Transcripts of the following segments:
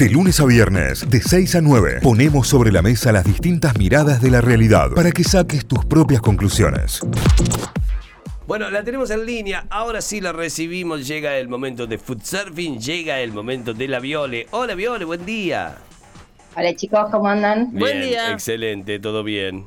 De lunes a viernes, de 6 a 9, ponemos sobre la mesa las distintas miradas de la realidad para que saques tus propias conclusiones. Bueno, la tenemos en línea. Ahora sí la recibimos. Llega el momento de food surfing. Llega el momento de la Viole. Hola Viole, buen día. Hola chicos, ¿cómo andan? Buen día. Excelente, todo bien.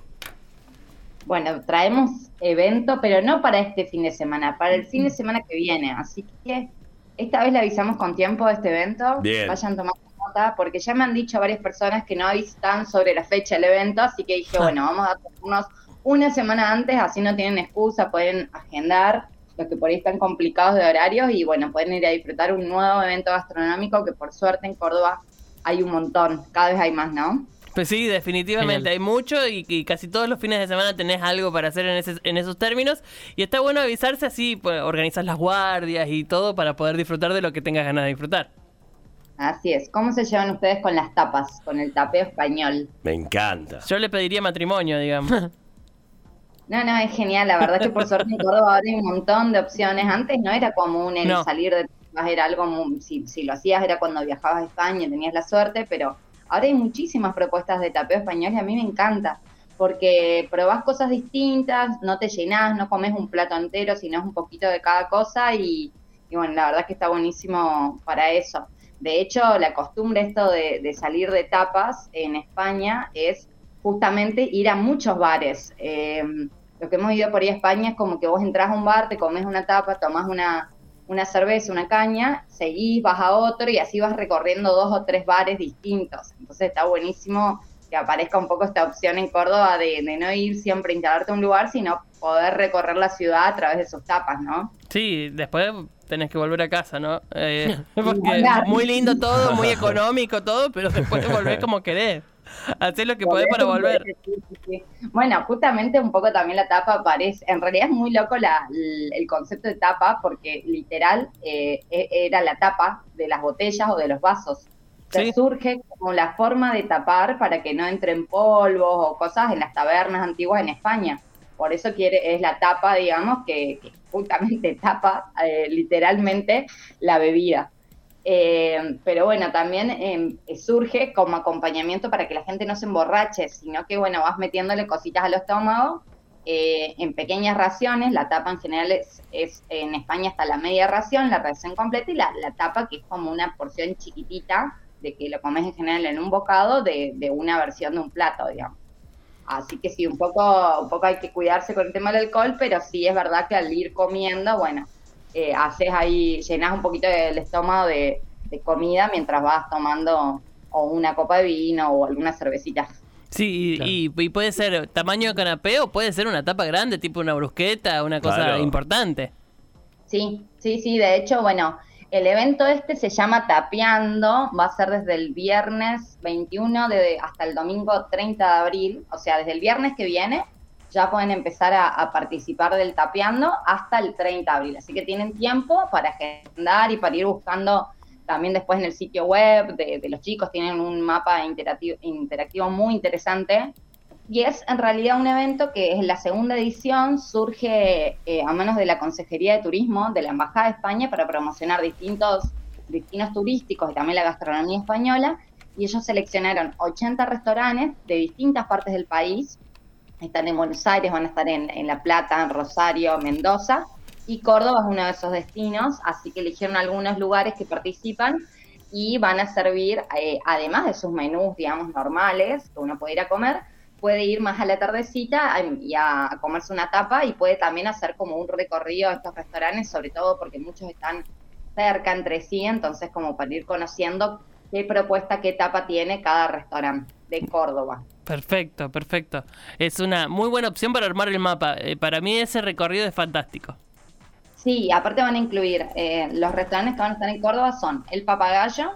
Bueno, traemos evento, pero no para este fin de semana, para el fin de semana que viene. Así que esta vez le avisamos con tiempo de este evento. Bien. Vayan tomando nota, porque ya me han dicho varias personas que no avisan sobre la fecha del evento, así que dije, bueno, vamos a tomarnos una semana antes, así no tienen excusa, pueden agendar los que por ahí están complicados de horarios y bueno, pueden ir a disfrutar un nuevo evento gastronómico que por suerte en Córdoba hay un montón, cada vez hay más, ¿no? Pues sí, definitivamente hay mucho y, casi todos los fines de semana tenés algo para hacer en, ese, en esos términos y está bueno avisarse así, pues, organizar las guardias y todo para poder disfrutar de lo que tengas ganas de disfrutar. Así es. ¿Cómo se llevan ustedes con las tapas, con el tapeo español? Me encanta. Yo le pediría matrimonio, digamos. No, no, es genial. La verdad que por suerte en Córdoba ahora hay un montón de opciones. Antes no era común el No. salir de tapas, era algo, muy- si, si lo hacías era cuando viajabas a España y tenías la suerte, pero ahora hay muchísimas propuestas de tapeo español y a mí me encanta, porque probás cosas distintas, no te llenás, no comes un plato entero, sino es un poquito de cada cosa y, y bueno, la verdad que está buenísimo para eso. De hecho, la costumbre esto de, de salir de tapas en España es justamente ir a muchos bares. Eh, lo que hemos ido por ahí a España es como que vos entras a un bar, te comes una tapa, tomás una, una cerveza, una caña, seguís, vas a otro y así vas recorriendo dos o tres bares distintos. Entonces está buenísimo que aparezca un poco esta opción en Córdoba de, de no ir siempre a instalarte a un lugar, sino poder recorrer la ciudad a través de sus tapas, ¿no? Sí, después tenés que volver a casa, ¿no? Eh, porque muy lindo todo, muy económico todo, pero después volver como querés. Hacer lo que podés para volver. Bueno, justamente un poco también la tapa parece, en realidad es muy loco la, el el concepto de tapa porque literal eh, e- era la tapa de las botellas o de los vasos. Sí. surge como la forma de tapar para que no entren polvos o cosas en las tabernas antiguas en España. Por eso quiere, es la tapa, digamos, que, que justamente tapa eh, literalmente la bebida. Eh, pero bueno, también eh, surge como acompañamiento para que la gente no se emborrache, sino que bueno, vas metiéndole cositas al estómago eh, en pequeñas raciones. La tapa en general es, es en España hasta la media ración, la ración completa y la, la tapa que es como una porción chiquitita de que lo comes en general en un bocado de, de una versión de un plato, digamos. Así que sí, un poco, un poco hay que cuidarse con el tema del alcohol, pero sí es verdad que al ir comiendo, bueno, eh, haces ahí, llenas un poquito el estómago de, de comida mientras vas tomando o una copa de vino o alguna cervecita. Sí, y, y- y puede ser tamaño de canapé o puede ser una tapa grande, tipo una brusqueta, una cosa Claro. importante. Sí, sí, sí, de hecho, bueno, el evento este se llama Tapeando, va a ser desde el viernes 21 de, hasta el domingo 30 de abril, o sea, desde el viernes que viene ya pueden empezar a, participar del Tapeando hasta el 30 de abril, así que tienen tiempo para agendar y para ir buscando también después en el sitio web de, de los chicos, tienen un mapa interactivo muy interesante y es en realidad un evento que es la segunda edición, surge eh, a manos de la Consejería de Turismo de la Embajada de España para promocionar distintos destinos turísticos y también la gastronomía española. Y ellos seleccionaron 80 restaurantes de distintas partes del país. Están en Buenos Aires, van a estar en, en La Plata, en Rosario, Mendoza. Y Córdoba es uno de esos destinos, así que eligieron algunos lugares que participan y van a servir, eh, además de sus menús, digamos, normales, que uno puede ir a comer, puede ir más a la tardecita y a, a comerse una tapa y puede también hacer como un recorrido a estos restaurantes, sobre todo porque muchos están cerca entre sí, entonces como para ir conociendo qué propuesta, qué tapa tiene cada restaurante de Córdoba. Perfecto, perfecto. Es una muy buena opción para armar el mapa. Eh, para mí ese recorrido es fantástico. Sí, aparte van a incluir eh, los restaurantes que van a estar en Córdoba son El Papagayo,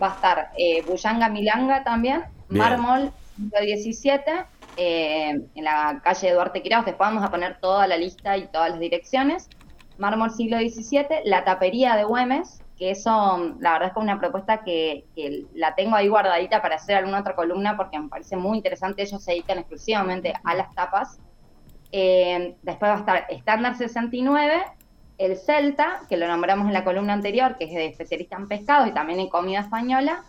va a estar eh, Bullanga Milanga también, Bien. Mármol 117, eh, en la calle Duarte Quiraos, después vamos a poner toda la lista y todas las direcciones. Mármol siglo XVII, La Tapería de Güemes, que eso, la verdad es que una propuesta que, que la tengo ahí guardadita para hacer alguna otra columna porque me parece muy interesante. Ellos se dedican exclusivamente a las tapas. Eh, después va a estar Estándar 69, el Celta, que lo nombramos en la columna anterior, que es de especialista en pescado y también en comida española.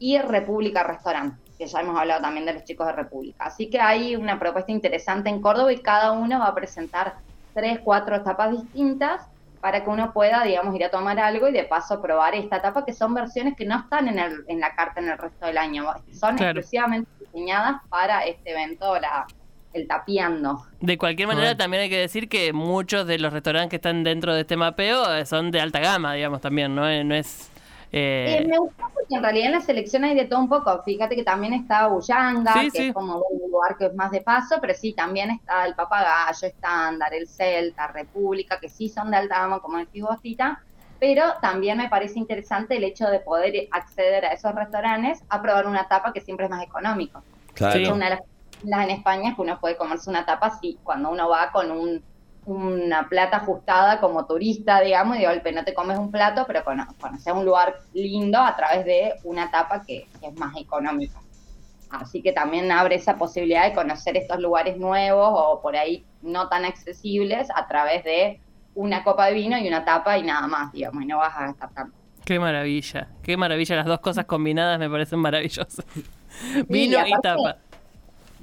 y República Restaurant, que ya hemos hablado también de los chicos de República. Así que hay una propuesta interesante en Córdoba y cada uno va a presentar tres, cuatro etapas distintas para que uno pueda, digamos, ir a tomar algo y de paso probar esta etapa, que son versiones que no están en, el, en la carta en el resto del año, son exclusivamente diseñadas para este evento, la, el tapiando. De cualquier manera, también hay que decir que muchos de los restaurantes que están dentro de este mapeo eh, son de alta gama, digamos, también, ¿no? No es eh, me gusta porque en realidad en la selección hay de todo un poco. Fíjate que también está Bullanga, que es como un lugar que es más de paso, pero sí, también está el Papagayo, Estándar, el Celta, República, que sí son de alta gama, como decís vos, pero también me parece interesante el hecho de poder acceder a esos restaurantes a probar una tapa que siempre es más económico. Claro. Una de las en España es que uno puede comerse una tapa sí, cuando uno va con un una plata ajustada como turista, digamos, y de golpe no te comes un plato, pero conoces un lugar lindo a través de una tapa que, es más económica. Así que también abre esa posibilidad de conocer estos lugares nuevos o por ahí no tan accesibles a través de una copa de vino y una tapa y nada más, digamos, y no vas a gastar tanto. Qué maravilla, qué maravilla, las dos cosas combinadas me parecen maravillosas. vino y, tapa.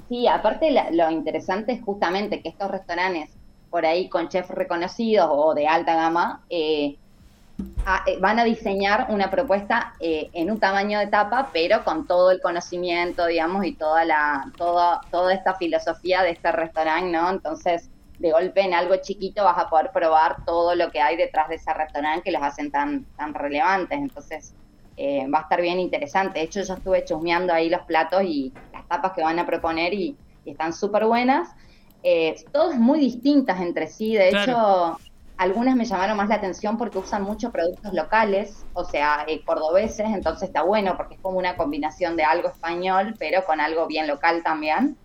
Sí, aparte lo interesante es justamente que estos restaurantes por ahí con chefs reconocidos o de alta gama, eh, eh, van a diseñar una propuesta eh, en un tamaño de tapa, pero con todo el conocimiento, digamos, y toda la toda, toda esta filosofía de este restaurante, ¿no? Entonces, de golpe en algo chiquito vas a poder probar todo lo que hay detrás de ese restaurante que los hacen tan, tan relevantes. Entonces, va a estar bien interesante. De hecho, yo estuve chusmeando ahí los platos y las tapas que van a proponer y están súper buenas eh, todas muy distintas entre sí. De hecho, algunas me llamaron más la atención porque usan muchos productos locales, o sea, eh, cordobeses, entonces está bueno porque es como una combinación de algo español, pero con algo bien local también.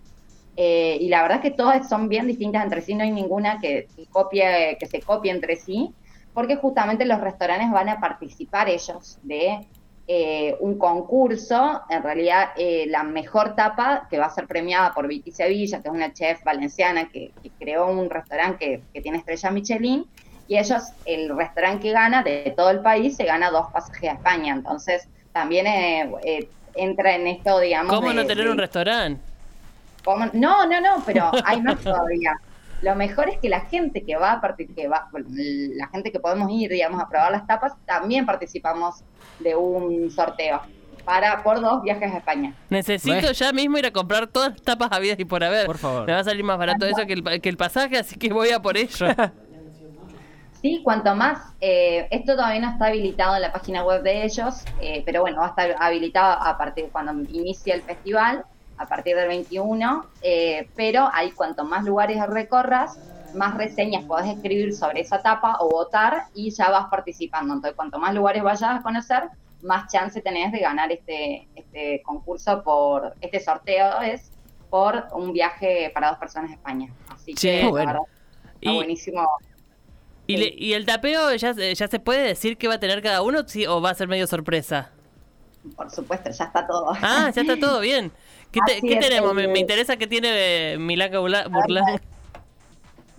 Eh, y la verdad es que todas son bien distintas entre sí, no hay ninguna que, copie, que se copie entre sí, porque justamente los restaurantes van a participar ellos de eh, un concurso, en realidad eh, la mejor tapa que va a ser premiada por Vicky Sevilla, que es una chef valenciana que, creó un restaurante que, tiene estrella Michelin, y ellos, el restaurante que gana de todo el país, se gana dos pasajes a España, entonces también eh, entra en esto, digamos... ¿Cómo no tener un restaurante? No, no, no, pero hay más todavía. Lo mejor es que la gente que va a participar, la gente que podemos ir, digamos, a probar las tapas, también participamos de un sorteo para por dos viajes a España. Necesito ya mismo ir a comprar todas las tapas habidas y por haber. Por favor. Me va a salir más barato eso que el, que el pasaje, así que voy a por ello. Sí, cuanto más, eh, esto todavía no está habilitado en la página web de ellos, eh, pero bueno, va a estar habilitado a partir de cuando inicie el festival, a partir del 21, eh, pero hay cuanto más lugares recorras, más reseñas podés escribir sobre esa etapa o votar y ya vas participando. Entonces, cuanto más lugares vayas a conocer, más chance tenés de ganar este, este concurso por, este sorteo es por un viaje para dos personas a España. Así que, bueno. está buenísimo. ¿Y, el tapeo ya, ya se puede decir qué va a tener cada uno o va a ser medio sorpresa? Por supuesto, ya está todo. Ah, ya está todo bien. ¿Qué, tenemos? Me, interesa qué tiene Milaka Burlán.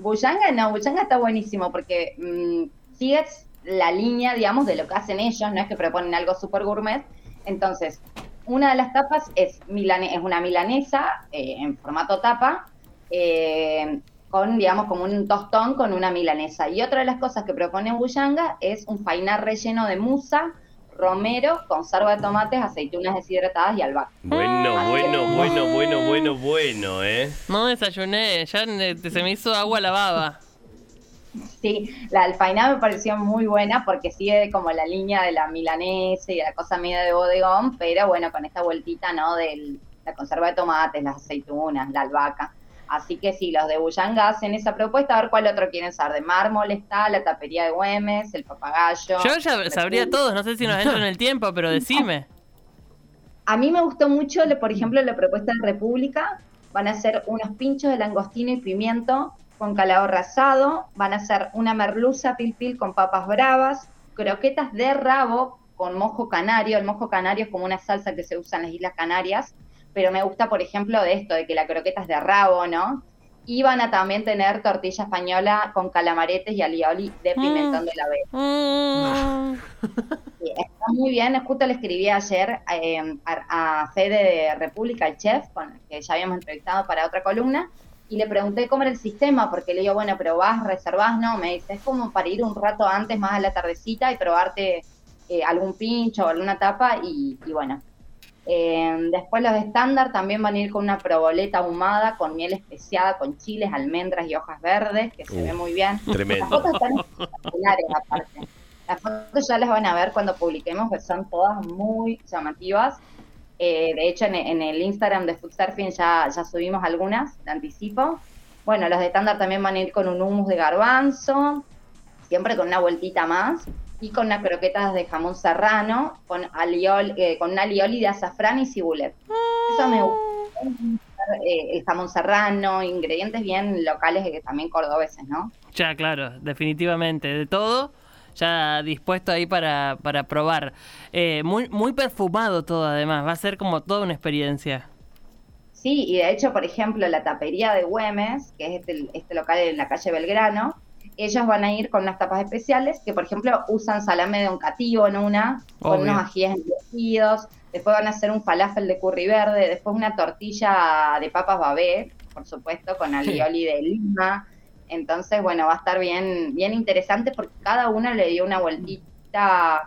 Bullanga no, Bullanga está buenísimo porque mm, sigues la línea, digamos, de lo que hacen ellos, no es que proponen algo súper gourmet. Entonces, una de las tapas es, milane es una milanesa eh, en formato tapa, eh, con, digamos, como un tostón con una milanesa. Y otra de las cosas que propone Bullanga es un fainar relleno de musa, romero, conserva de tomates, aceitunas deshidratadas y albahaca. Bueno, ah, bueno, bueno, bueno, bueno, bueno, ¿eh? No desayuné, ya se me hizo agua la baba. Sí, la alfaina me pareció muy buena porque sigue como la línea de la milanesa y de la cosa media de bodegón, pero bueno, con esta vueltita, ¿no? De la conserva de tomates, las aceitunas, la albahaca. Así que sí, los de Bullanga hacen esa propuesta, a ver cuál otro quieren saber. De mármol está, la tapería de Güemes, el papagayo. Yo ya sabría todos, no sé si nos entra en el tiempo, pero decime. A mí me gustó mucho, por ejemplo, la propuesta de República. Van a ser unos pinchos de langostino y pimiento con calabro asado. Van a ser una merluza pil pil con papas bravas, croquetas de rabo con mojo canario. El mojo canario es como una salsa que se usa en las Islas Canarias pero me gusta, por ejemplo, de esto, de que la croqueta es de rabo, ¿no? Y van a también tener tortilla española con calamaretes y alioli de pimentón de la vez. Mm. está muy bien. Justo le escribí ayer eh, a, a, Fede de República, el chef, con que ya habíamos entrevistado para otra columna, y le pregunté cómo era el sistema, porque le digo, bueno, pero vas, reservás, no, me dice, es como para ir un rato antes, más a la tardecita, y probarte eh, algún pincho o alguna tapa, y, bueno. Eh, después los de estándar también van a ir con una proboleta ahumada, con miel especiada, con chiles, almendras y hojas verdes, que se ve muy bien. Tremendo. Las fotos están espectaculares aparte. Las fotos ya las van a ver cuando publiquemos, que son todas muy llamativas. Eh, de hecho, en, el Instagram de Food Surfing ya, ya subimos algunas de anticipo. Bueno, los de estándar también van a ir con un hummus de garbanzo, siempre con una vueltita más, y con unas croquetas de jamón serrano, con, aliol, eh, con un alioli de azafrán y cibulet. Eso me gusta. Eh, el jamón serrano, ingredientes bien locales que también cordobeses, ¿no? Ya, claro, definitivamente. De todo, ya dispuesto ahí para, para probar. Eh, muy, muy perfumado todo además, va a ser como toda una experiencia. Sí, y de hecho, por ejemplo, la tapería de Güemes, que es este, este local en la calle Belgrano, ellos van a ir con unas tapas especiales que, por ejemplo, usan salame de un cativo en una, con unos ajíes endurecidos, después van a hacer un falafel de curry verde, después una tortilla de papas babé, por supuesto, con alioli de lima, entonces, bueno, va a estar bien, bien interesante porque cada uno le dio una vueltita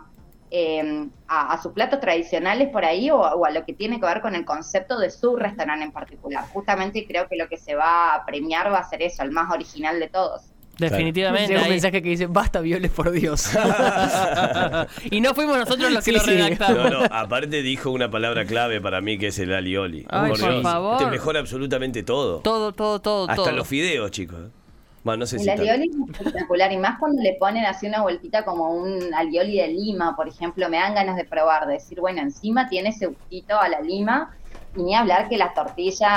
em, a, sus platos tradicionales por ahí o, a lo que tiene que ver con el concepto de su restaurante en particular. Justamente creo que lo que se va a premiar va a ser eso, el más original de todos. Definitivamente. Hay un mensaje que dice, basta violes por Dios. y no fuimos nosotros los que lo redactamos. No, no, aparte dijo una palabra clave para mí que es el alioli. Ay, por, favor. Te mejora absolutamente todo. Todo, todo, todo. Hasta los fideos, chicos. Bueno, no sé el alioli es espectacular y más cuando le ponen así una vueltita como un alioli de lima, por ejemplo, me dan ganas de probar, de decir, bueno, encima tiene ese gustito a la lima y ni hablar que las tortillas,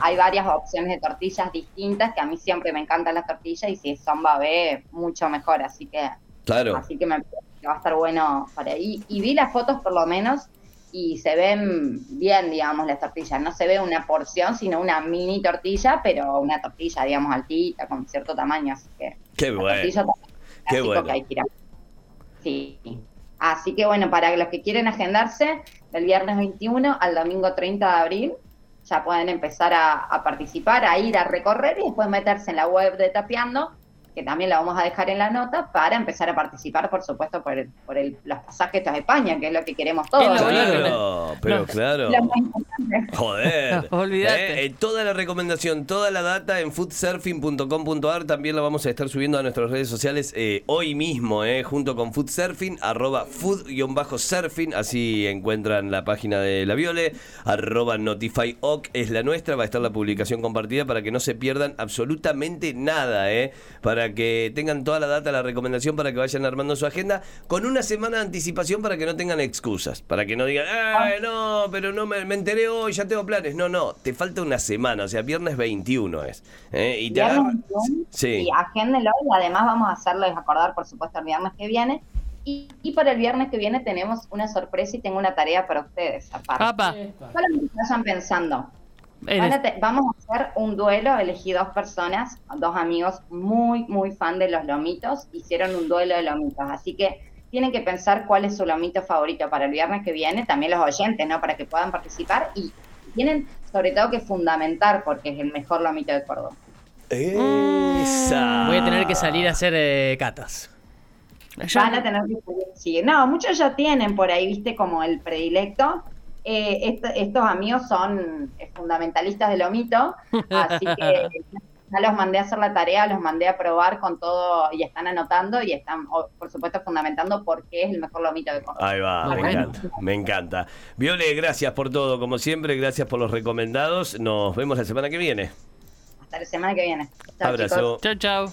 hay varias opciones de tortillas distintas que a mí siempre me encantan las tortillas y si son babé, mucho mejor, así que claro. así que me va a estar bueno para ahí. Y vi las fotos por lo menos y se ven bien, digamos, las tortillas. No se ve una porción, sino una mini tortilla, pero una tortilla, digamos, altita, con cierto tamaño. Así que. Qué bueno. Qué bueno. sí. Así que bueno, para los que quieren agendarse, del viernes 21 al domingo 30 de abril, ya pueden empezar a, participar, a ir a recorrer y después meterse en la web de Tapeando que también la vamos a dejar en la nota, para empezar a participar, por supuesto, por, el, por el, los pasajes a España, que es lo que queremos todos. Claro, pero claro. Joder. Olvídate. Eh, toda la recomendación, toda la data en foodsurfing.com.ar también la vamos a estar subiendo a nuestras redes sociales eh, hoy mismo, eh, junto con foodsurfing, arroba food-surfing, así encuentran la página de la Viole, arroba notifyoc es la nuestra, va a estar la publicación compartida para que no se pierdan absolutamente nada, ¿eh? Para que tengan toda la data, la recomendación para que vayan armando su agenda con una semana de anticipación para que no tengan excusas, para que no digan, Ay, no, pero no me, enteré hoy, ya tengo planes. No, no, te falta una semana, o sea, viernes 21 es. ¿eh? Y te sí. y agéndelo y además vamos a hacerles acordar, por supuesto, el viernes que viene. Y, para el viernes que viene tenemos una sorpresa y tengo una tarea para ustedes aparte. Que vayan pensando vamos a hacer un duelo, elegí dos personas, dos amigos muy, muy fan de los lomitos, hicieron un duelo de lomitos, así que tienen que pensar cuál es su lomito favorito para el viernes que viene, también los oyentes, ¿no? Para que puedan participar y tienen sobre todo que fundamentar porque es el mejor lomito de Córdoba. Esa. Voy a tener que salir a hacer eh, catas. Van a tener que salir, sí. No, muchos ya tienen por ahí, viste, como el predilecto, eh, estos amigos son eh, fundamentalistas del omito, así que ya los mandé a hacer la tarea, los mandé a probar con todo y están anotando y están, por supuesto, fundamentando por qué es el mejor lomito de Córdoba. Ahí va, me encanta, me encanta. Viole, gracias por todo, como siempre, gracias por los recomendados. Nos vemos la semana que viene. Hasta la semana que viene. Abrazo. Chao, chao.